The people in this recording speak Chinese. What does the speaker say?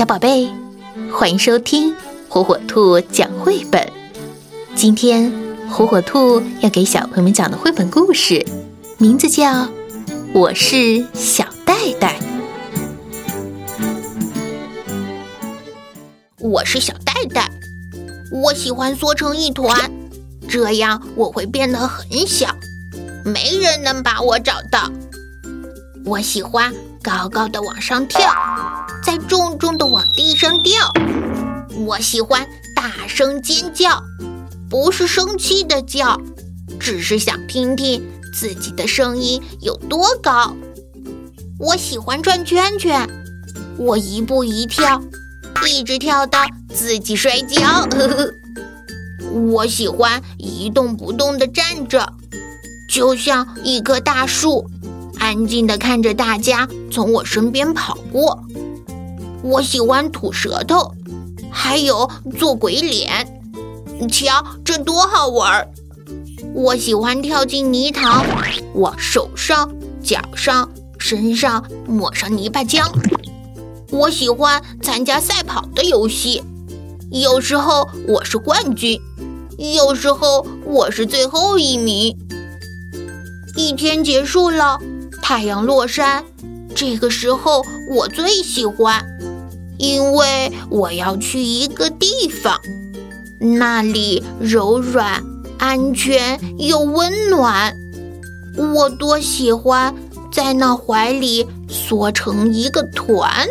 小宝贝，欢迎收听火火兔讲绘本。今天火火兔要给小朋友们讲的绘本故事，名字叫《我是小袋袋》。我是小袋袋，我喜欢缩成一团，这样我会变得很小，没人能把我找到。我喜欢高高的往上跳。再重重的往地上掉，我喜欢大声尖叫，不是生气的叫，只是想听听自己的声音有多高。我喜欢转圈圈，我一步一跳，一直跳到自己摔跤。我喜欢一动不动的站着，就像一棵大树，安静的看着大家从我身边跑过。我喜欢吐舌头，还有做鬼脸，瞧这多好玩儿！我喜欢跳进泥塘，往手上、脚上、身上抹上泥巴浆。我喜欢参加赛跑的游戏，有时候我是冠军，有时候我是最后一名。一天结束了，太阳落山，这个时候我最喜欢。因为我要去一个地方，那里柔软、安全又温暖，我多喜欢在那怀里缩成一个团。